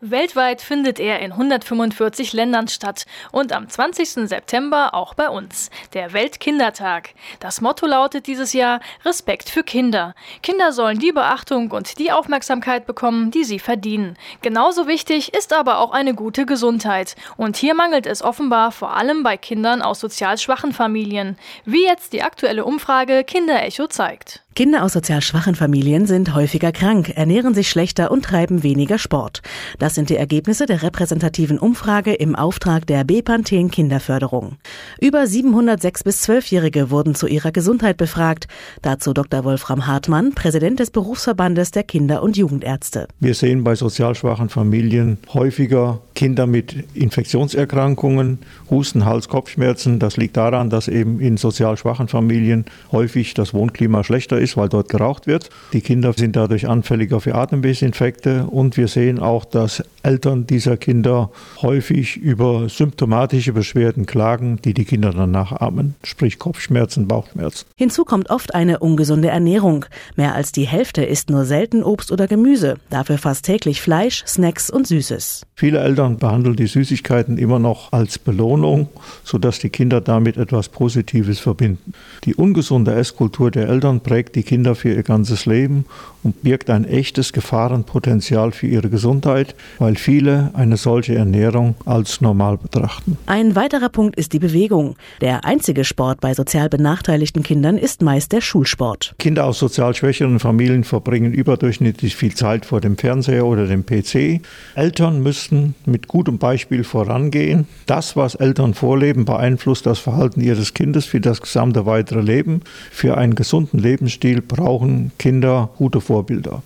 Weltweit findet er in 145 Ländern statt und am 20. September auch bei uns, der Weltkindertag. Das Motto lautet dieses Jahr Respekt für Kinder. Kinder sollen die Beachtung und die Aufmerksamkeit bekommen, die sie verdienen. Genauso wichtig ist aber auch eine gute Gesundheit. Und hier mangelt es offenbar vor allem bei Kindern aus sozial schwachen Familien, wie jetzt die aktuelle Umfrage Kinderecho zeigt. Kinder aus sozial schwachen Familien sind häufiger krank, ernähren sich schlechter und treiben weniger Sport. Das sind die Ergebnisse der repräsentativen Umfrage im Auftrag der Bepanthen Kinderförderung. Über 706 bis 12-Jährige wurden zu ihrer Gesundheit befragt. Dazu Dr. Wolfram Hartmann, Präsident des Berufsverbandes der Kinder- und Jugendärzte. Wir sehen bei sozial schwachen Familien häufiger Kinder mit Infektionserkrankungen, Husten, Hals, Kopfschmerzen. Das liegt daran, dass eben in sozial schwachen Familien häufig das Wohnklima schlechter ist, weil dort geraucht wird. Die Kinder sind dadurch anfälliger für Atemwegsinfekte und wir sehen auch, dass Eltern dieser Kinder häufig über symptomatische Beschwerden klagen, die die Kinder dann nachahmen, sprich Kopfschmerzen, Bauchschmerzen. Hinzu kommt oft eine ungesunde Ernährung. Mehr als die Hälfte isst nur selten Obst oder Gemüse, dafür fast täglich Fleisch, Snacks und Süßes. Viele Eltern behandeln die Süßigkeiten immer noch als Belohnung, sodass die Kinder damit etwas Positives verbinden. Die ungesunde Esskultur der Eltern prägt die Kinder für ihr ganzes Leben und birgt ein echtes Gefahrenpotenzial für ihre Gesundheit, weil viele eine solche Ernährung als normal betrachten. Ein weiterer Punkt ist die Bewegung. Der einzige Sport bei sozial benachteiligten Kindern ist meist der Schulsport. Kinder aus sozial schwächeren Familien verbringen überdurchschnittlich viel Zeit vor dem Fernseher oder dem PC. Eltern müssen mit gutem Beispiel vorangehen. Das, was Eltern vorleben, beeinflusst das Verhalten ihres Kindes für das gesamte weitere Leben. Für einen gesunden Lebensstil brauchen Kinder gute Vorbilder.